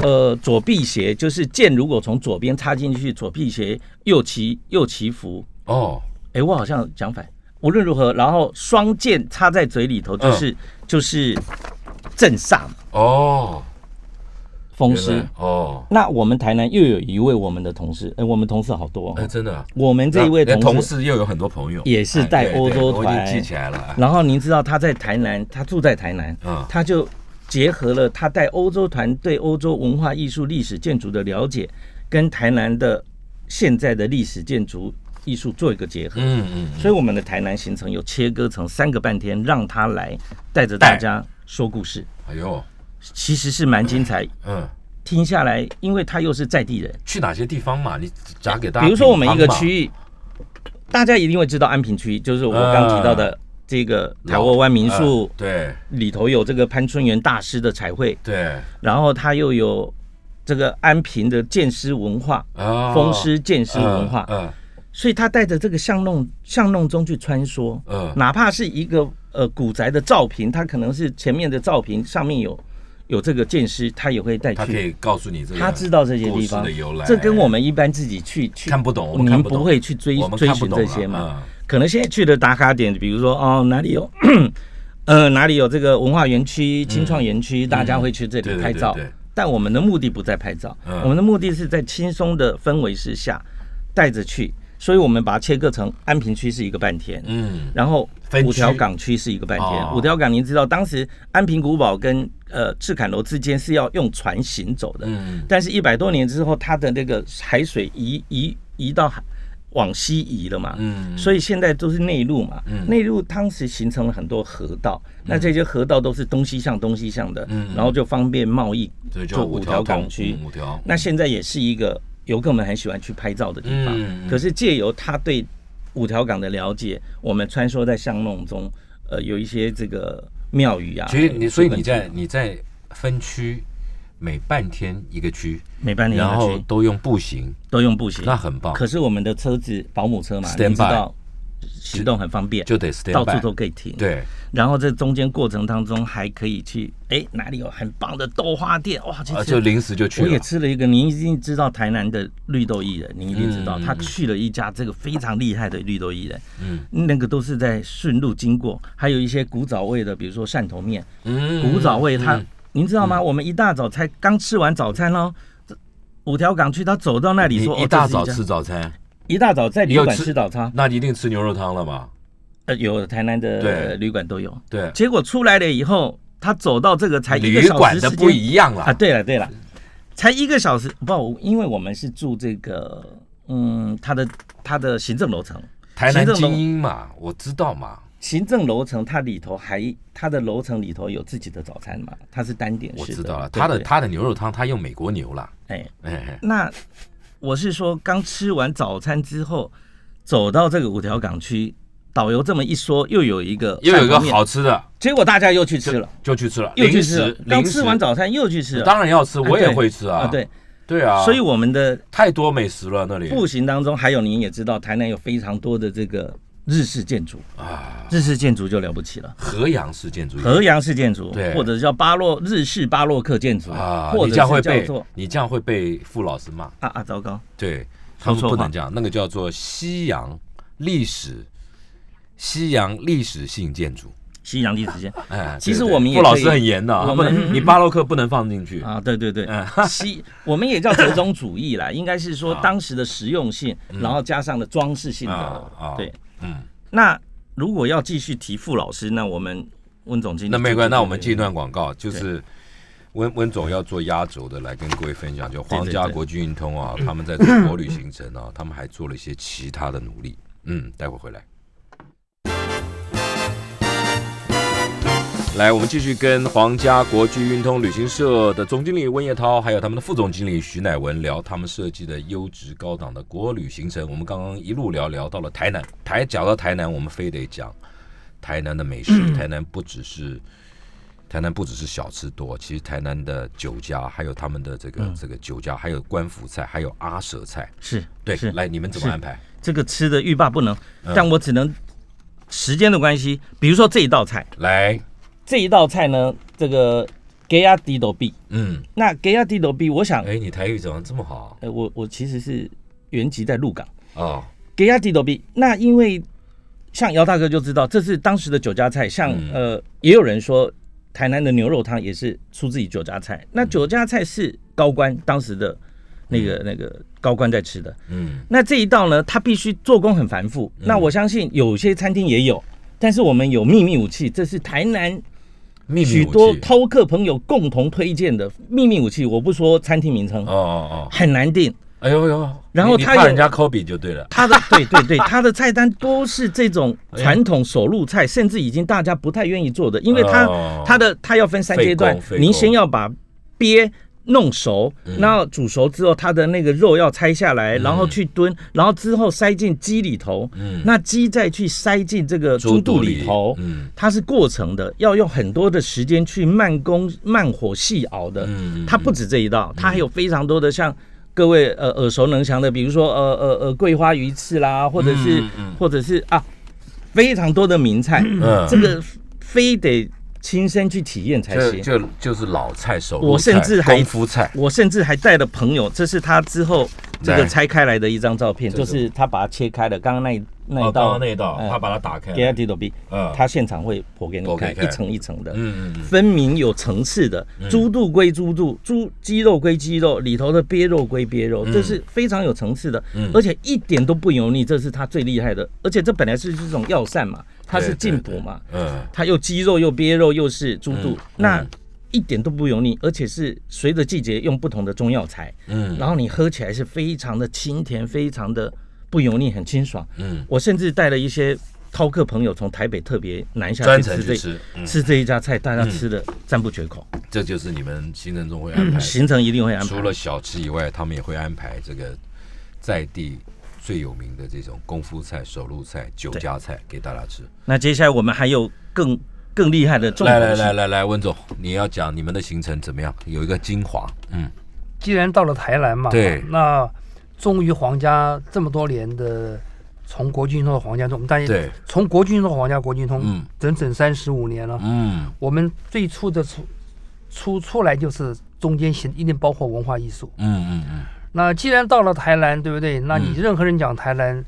呃，左辟邪就是剑如果从左边插进去，左辟邪，右祈右祈福。哦，哎，我好像讲反。无论如何，然后双剑插在嘴里头，就是、嗯就是镇煞嘛，哦，风湿。哦，那我们台南又有一位我们的同事，哎，我们同事好多、哎，哦。真的啊，我们这一位连同事，同事又有很多朋友，也是带欧洲团记起来了，然后您知道他在台南，他住在台南，嗯。他就结合了他带欧洲团对欧洲文化艺术、历史建筑的了解，跟台南的现在的历史建筑艺术做一个结合。嗯嗯，嗯。所以我们的台南行程有切割成三个半天，让他来带着大家说故事，哎呦，其实是蛮精彩。嗯，听下来，因为他又是在地人，去哪些地方嘛？你讲给大家，比如说我们一个区域，大家一定会知道安平区，就是我刚提到的这个台沃湾民宿嗯。对。里头有这个潘春元大师的彩绘，对。然后他又有这个安平的剑师文化、啊，风师剑师文化，嗯所以他带着这个巷弄巷弄中去穿梭，嗯。哪怕是一个呃古宅的照屏，它可能是前面的照屏上面有有这个见师，他也会带他可去。以告诉你这个，他知道这些地方的由来，这跟我们一般自己去去看不懂我们不会去追追寻这些嘛？嗯可能现在去的打卡点，比如说哦哪里有，[coughs] 呃哪里有这个文化园区、青创园区，大家会去这里拍照对对。但我们的目的不在拍照，嗯我们的目的是在轻松的氛围之下带着去，所以我们把它切割成安平区是一个半天，嗯然后五条港区是一个半天。哦。五条港您知道，当时安平古堡跟呃赤坎楼之间是要用船行走的，嗯。但是，一百多年之后，它的那个海水移移移到海往西移了嘛，嗯。所以现在都是内陆嘛，嗯。内陆当时形成了很多河道，那这些河道都是东西向东西向的，嗯。然后就方便贸易对，就做五条港区。嗯。五条，那现在也是一个游客们很喜欢去拍照的地方，嗯嗯。可是借由他对五条港的了解，我们穿梭在巷弄中，呃，有一些这个庙宇啊，其实你所以你在你在分区每半天一个区，每半天然一个区后都用步行，都用步行，那很棒，可是我们的车子保姆车嘛，Stand 你知道行动很方便，就得到处都可以停。，对，然后在中间过程当中还可以去，哎，哪里有很棒的豆花店哇？其实啊就临时就去我也，吃了一个，您一定知道台南的绿豆薏仁，您一定知道，嗯他去了一家这个非常厉害的绿豆薏仁，嗯那个都是在顺路经过，还有一些古早味的，比如说汕头面，嗯古早味它，嗯您知道吗？我们一大早才刚吃完早餐喽。五条港区，他走到那里说：“哦，一大早吃早餐，一大早在旅馆吃吃早餐，那你一定吃牛肉汤了吧？呃，有台南对。的旅馆都有。对，结果出来了以后，他走到这个才一个旅小时时馆的不一样了啊。，对了对了，才一个小时不，因为我们是住这个嗯，他的他的行政楼层，台南精英嘛，我知道嘛，行政楼层它里头还它的楼层里头有自己的早餐嘛，它是单点式的。我知道了，他的他的牛肉汤他用美国牛啦，哎，哎哎，那我是说，刚吃完早餐之后，走到这个五条港区，导游这么一说，又有一个又有一个好，吃的。结果大家又去吃了，就去吃了，又去吃了，刚吃完早餐又去吃了，当然要吃，我也会吃啊，啊，对，对啊，所以我们的太多美食了那里。步行当中，还有您也知道，台南有非常多的这个日式建筑，啊，日式建筑就了不起了。河阳式建筑。河阳式建筑，对。或者叫巴洛日式巴洛克建筑啊，或者你这样会被你这样会被傅老师骂，啊啊，糟糕，对他们不能这样，那个叫做西洋历史西洋历史性建筑。西洋历史建 [laughs] 哎，其实我们傅老师很严的啊，我不能们你巴洛克不能放进去。啊，对对对。嗯，西我们也叫折中主义啦，应该是说啊。当时的实用性，然后加上了装饰性啊的啊，对。嗯，那如果要继续提傅老师，那我们温总经理那没关系，那我们进一段广告，就是温温总要做压轴的来跟各位分享，就皇家国际运通啊，他们在中国旅行程啊，他们还做了一些其他的努力。嗯，待会儿回来。来，我们继续跟皇家国际运通旅行社的总经理温叶涛，还有他们的副总经理徐乃文聊他们设计的优质高档的国旅行程。我们刚刚一路聊聊到了台南，台讲到台南，我们非得讲台南的美食。台南不只是台南不只是小吃多，其实台南的酒家，还有他们的这个、这个酒家，还有官府菜，还有阿舍菜。是对是，来你们怎么安排？这个吃的欲罢不能，嗯但我只能时间的关系，比如说这一道菜，来，这一道菜呢，这个给亚迪斗币，嗯，那给亚迪斗币，我想，哎，你台语怎么这么好呃，我我其实是原籍在鹿港。哦？给亚迪斗币，那因为像姚大哥就知道，这是当时的酒家菜。像、嗯呃，也有人说台南的牛肉汤也是出自于酒家菜。那酒家菜是高官当时的那个、那个高官在吃的。嗯那这一道呢，它必须做工很繁复。那我相信有些餐厅也有，但是我们有秘密武器，这是台南秘密许多饕客朋友共同推荐的秘密武器。我不说餐厅名称哦，哦哦，很难定。哎呦呦，然后他人家 copy 就对了。他的 [laughs] 对对对，他的菜单都是这种传统手入菜，甚至已经大家不太愿意做的，因为他哦他的他要分三阶段您先要把鳖弄熟，嗯。然后煮熟之后，它的那个肉要拆下来，然后去炖，然后之后塞进鸡里头，嗯。那鸡再去塞进这个猪肚里头，嗯。它是过程的，要用很多的时间去慢工慢火细熬的。嗯。它不止这一道，它还有非常多的像各位呃耳熟能详的，比如说呃呃呃桂花鱼翅啦，或者是、嗯嗯。或者是啊非常多的名菜，嗯。这个非得亲身去体验才行。这就就是老菜手路我甚至还功夫菜，我甚至还带了朋友，这是他之后这来个拆开来的一张照片，就是是他把它切开了。刚刚那一那一道刚那一道，嗯他把它打开，给他斗 B，嗯他现场会剖给你看，一层一层的。嗯嗯嗯分明有层次的，猪肚归猪肚，猪鸡肉归鸡肉，里头的鳖肉归鳖肉，嗯这是非常有层次的嗯，而且一点都不油腻，这是他最厉害的。而且这本来是这种药膳嘛，它是对进补嘛，嗯。它又鸡肉又鳖肉又是猪肚嗯，那嗯。一点都不油腻，而且是随着季节用不同的中药材，嗯。然后你喝起来是非常的清甜，非常的不油腻，很清爽。嗯，我甚至带了一些饕客朋友从台北特别南下专去吃这程去吃，嗯。吃这一家菜，大家吃的赞不绝口，这就是你们行程中会安排的。行程一定会安排。除。了小吃以外，他们也会安排这个在地最有名的这种功夫菜、手路菜、酒家菜给大家吃。那接下来我们还有更更厉害的重来来来来来，温总，你要讲你们的行程怎么样？有一个精华，嗯，既然到了台南嘛，对那忠于皇家这么多年的，从国军通到皇家通，我们大家对，从国军通到皇家国军通，嗯整整三十五年了。嗯我们最初的出出出来就是中间行一定包括文化艺术。嗯嗯嗯，那既然到了台南，对不对？那你嗯任何人讲台南，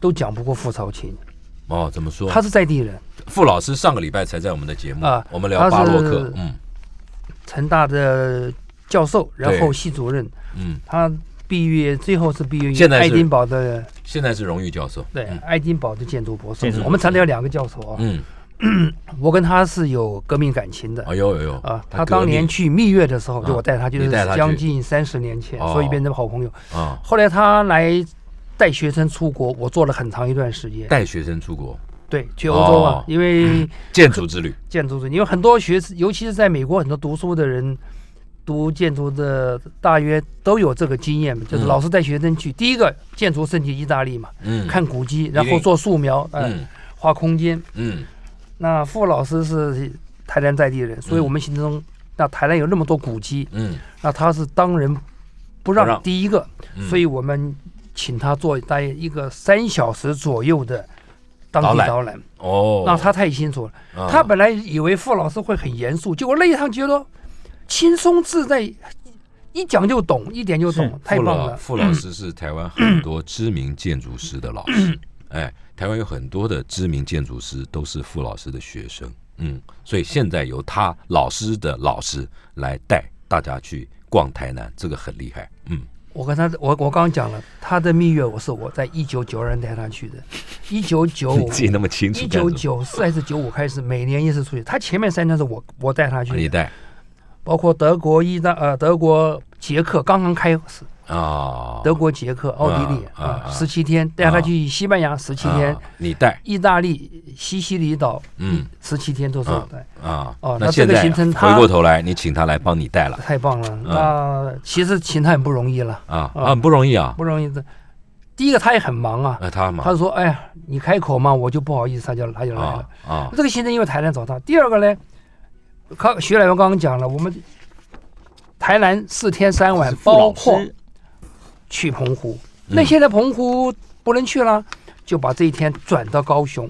都讲不过傅朝琴，哦，怎么说？他是在地人，傅老师上个礼拜才在我们的节目啊我们聊巴洛克嗯。成大的教授，然后系主任，嗯，他毕业最后是毕业于爱丁堡的现在是荣誉教授，对嗯。爱丁堡的建筑博士。建筑博。士。我们常常有两个教授啊，嗯，[clears throat] 我跟他是有革命感情的。哎呦哎呦啊，他当年去蜜月的时候，啊就我带他，就是将近三十年前，哦。所以变成好朋友。啊，后来他来带学生出国，我做了很长一段时间。带学生出国，对，去欧洲啊哦，因为 [coughs] 建筑之旅，[coughs] 建筑之旅因为很多学，尤其是在美国很多读书的人，读建筑的大约都有这个经验嘛，就是嗯。老师带学生去，第一个建筑圣地意大利嘛，嗯，看古迹，然后做素描，哎、嗯。画空间。嗯那傅老师是台南在地人，所以嗯。我们心中，那台南有那么多古迹，嗯。那他是当仁不不让。让第一个，嗯。所以我们请他做大约一个三小时左右的当地导览。哦，那他太清楚了，啊他本来以为傅老师会很严肃，结果那一趟觉得轻松自在，一讲就懂，一点就懂，太棒了。傅老师是台湾很多知名建筑师的老师，哎，台湾有很多的知名建筑师都是傅老师的学生，嗯，所以现在由他老师的老师来带大家去逛台南，这个很厉害，嗯，我跟他，我我刚刚讲了，他的蜜月我是我在一九九二年带他去的，一九九 [laughs] 你自己那么清楚一九九四还是九五开始，每年一次出去。他前面三年是我我带他去的，你带。包括德国、意大呃德国、捷克刚刚开始，啊，德国、捷克、奥地利啊十七天，带他去西班牙十七天啊，你带，意大利西西里岛嗯十七天都是我带。啊，哦那这个那现在行程他回过头来，你请他来帮你带了太棒了！那其实请他很不容易了，啊啊不容易啊，不容易的。第一个他也很忙啊，呃，他忙他，说：“哎呀，你开口嘛，我就不好意思，他就他就来啊了。啊，这个行程因为台南找他。第二个呢，刚徐来文刚刚讲了，我们台南四天三晚，包括师去澎湖。嗯。那现在澎湖不能去了，就把这一天转到高雄，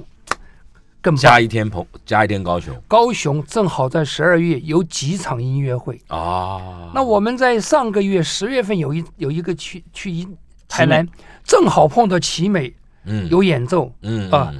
更加一天澎，加一天高雄。高雄正好在十二月有几场音乐会。啊，那我们在上个月十月份有一有一个去去一台南，正好碰到奇美嗯。有演奏，嗯啊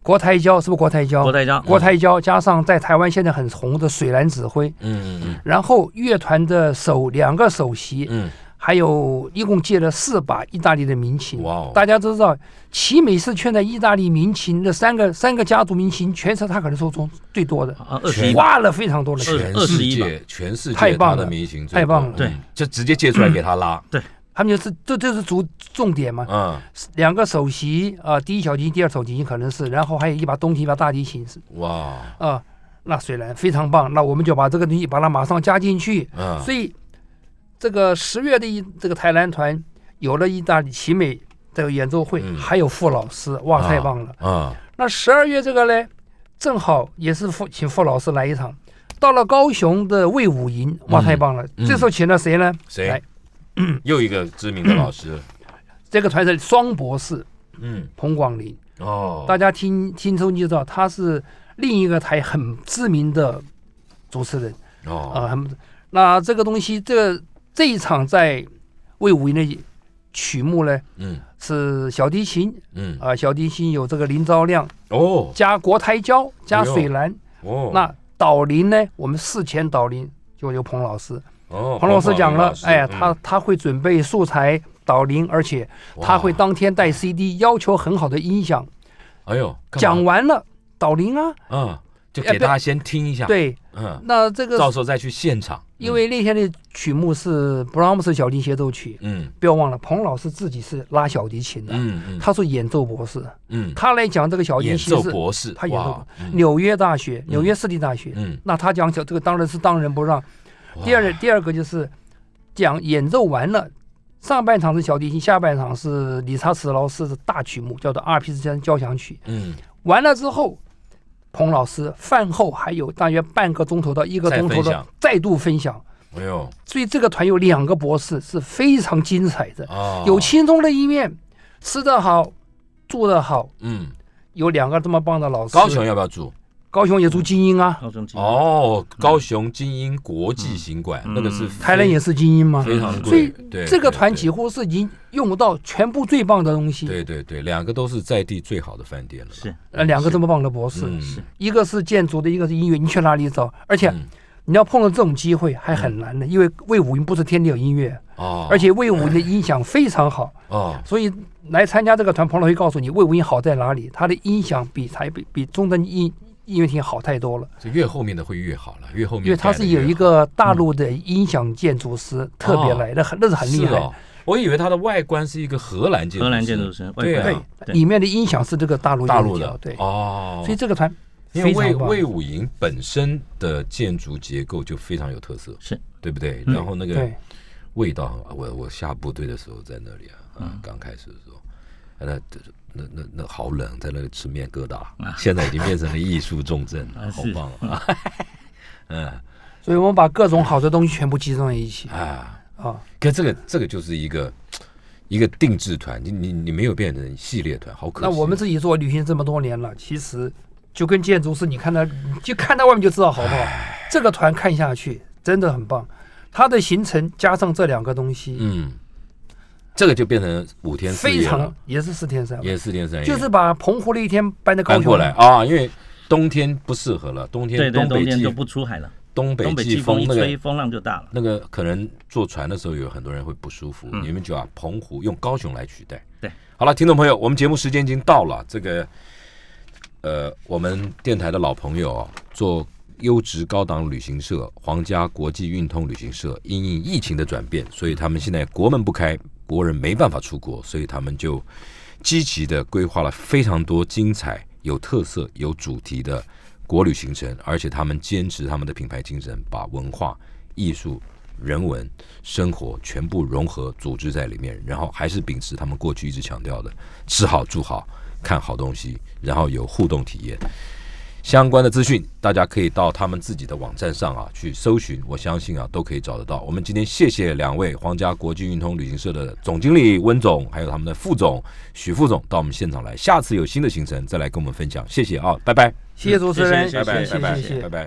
国台交是不是国台交？国台交，国台交加上在台湾现在很红的水蓝指挥，嗯嗯然后乐团的首两个首席，嗯还有一共借了四把意大利的民琴。哇哦。大家都知道，奇美是圈在意大利民琴的三个三个家族民琴，全是他可能收中最多的，啊，二十一把，花了非常多的钱。全二十世界全世界太棒了太棒了。对。嗯就直接借出来给他拉，对。他们就是这这是主重点嘛，嗯。两个首席啊、第一小提琴、第二首提琴可能是，然后还有一把东提、一把大提琴是。哇啊、那虽然非常棒，那我们就把这个东西把它马上加进去。嗯。所以这个十月的一这个台南团有了意大利奇美的演奏会，嗯。还有傅老师，哇，太棒了。啊那十二月这个呢，正好也是傅请傅老师来一场。到了高雄的魏武营，哇，嗯太棒了！嗯这时候请了谁呢？谁？来？[clears throat] 又一个知名的老师，这个团是双博士嗯。彭广林，哦，大家听听收音就知道，他是另一个台很知名的主持人。哦。那这个东西，这个这一场在魏武营的曲目呢嗯。是小提琴嗯。啊，小提琴有这个林昭亮哦。加国台交加水兰。哦。那导林呢，我们事前导林就由彭老师，哦彭老师讲了，哎，嗯。他他会准备素材导铃，而且他会当天带 CD，要求很好的音响。哎呦讲完了导铃啊，嗯就给大家先听一下，，对，嗯，那这个到时候再去现场，因为那天的曲目是布拉姆斯小提协奏曲，嗯。不要忘了，彭老师自己是拉小提琴的，嗯嗯。他是演奏博士，嗯，他来讲这个小提演奏琴是博士，他演奏嗯。纽约大学、纽约市立大学，嗯。那他讲小这个当然是当仁不让。第二第二个就是讲演奏完了，上半场是小提琴，下半场是理查史劳斯的大曲目，叫做《阿尔卑斯山交响曲》。嗯。完了之后，彭老师饭后还有大约半个钟头到一个钟头的再度分享。哎呦所以这个团有两个博士是非常精彩的，哦有轻松的一面，吃得好，住得好，嗯，有两个这么棒的老师。高雄要不要住？高雄也住精英啊，高雄精英，哦，高雄精英国际行馆嗯。那个是嗯。台南也是精英吗。非常所以贵，对这个团几乎是已经用到全部最棒的东西。对对对，两个都是在地最好的饭店了，是。呃，两个这么棒的博士，嗯。一个是建筑的，一个是音乐，你去哪里找？而且嗯。你要碰到这种机会还很难的，因为魏武营不是天天有音乐，哦，而且魏武营的音响非常好，哦。所以来参加这个团，彭老会告诉你魏武营好在哪里，他的音响比台比比中等音音乐厅好太多了，就越后面的会越好了，越后面因为它是有一个大陆的音响建筑师特别来，那很那是很厉害。哦。我以为它的外观是一个荷兰建筑师，荷兰建筑师对啊。对，里面的音响是这个大陆大陆的。对，哦，所以这个团因为魏非常棒。魏武营本身的建筑结构就非常有特色，是。对不对？嗯。然后那个味道，我我下部队的时候在那里啊，啊，刚开始的时候，啊那那那那好冷，在那里吃面疙瘩，[laughs] 现在已经变成了艺术重镇好棒啊！[laughs] [laughs] 嗯所以我们把各种好的东西全部集中在一起啊，啊。可这个这个就是一个一个定制团，你你你没有变成系列团，好可惜。那我们自己做旅行这么多年了，其实就跟建筑师，你看到就看到外面就知道好不好。这个团看下去真的很棒，它的行程加上这两个东西，嗯，这个就变成五天四非常夜了，也是四天三夜，也是四天三夜，就是把澎湖的一天搬到高雄。搬过来。啊，因为冬天不适合了，冬天对对，东北季冬天就不出海了，东北东北季季风那风一吹，个风浪就大了。那个可能坐船的时候有很多人会不舒服，你们就把澎湖用高雄来取代。对，好了，听众朋友，我们节目时间已经到了，这个呃，我们电台的老朋友啊，做优质高档旅行社皇家国际运通旅行社，因应疫情的转变，所以他们现在国门不开，国人没办法出国，所以他们就积极的规划了非常多精彩、有特色、有主题的国旅行程，而且他们坚持他们的品牌精神，把文化、艺术、人文、生活全部融合组织在里面，然后还是秉持他们过去一直强调的吃好住好、看好东西，然后有互动体验。相关的资讯，大家可以到他们自己的网站上啊去搜寻，我相信啊都可以找得到。我们今天谢谢两位皇家国际运通旅行社的总经理温总，还有他们的副总许副总到我们现场来。下次有新的行程再来跟我们分享，谢谢啊，拜拜，谢谢主持人，谢谢拜拜，谢拜拜，谢谢拜拜。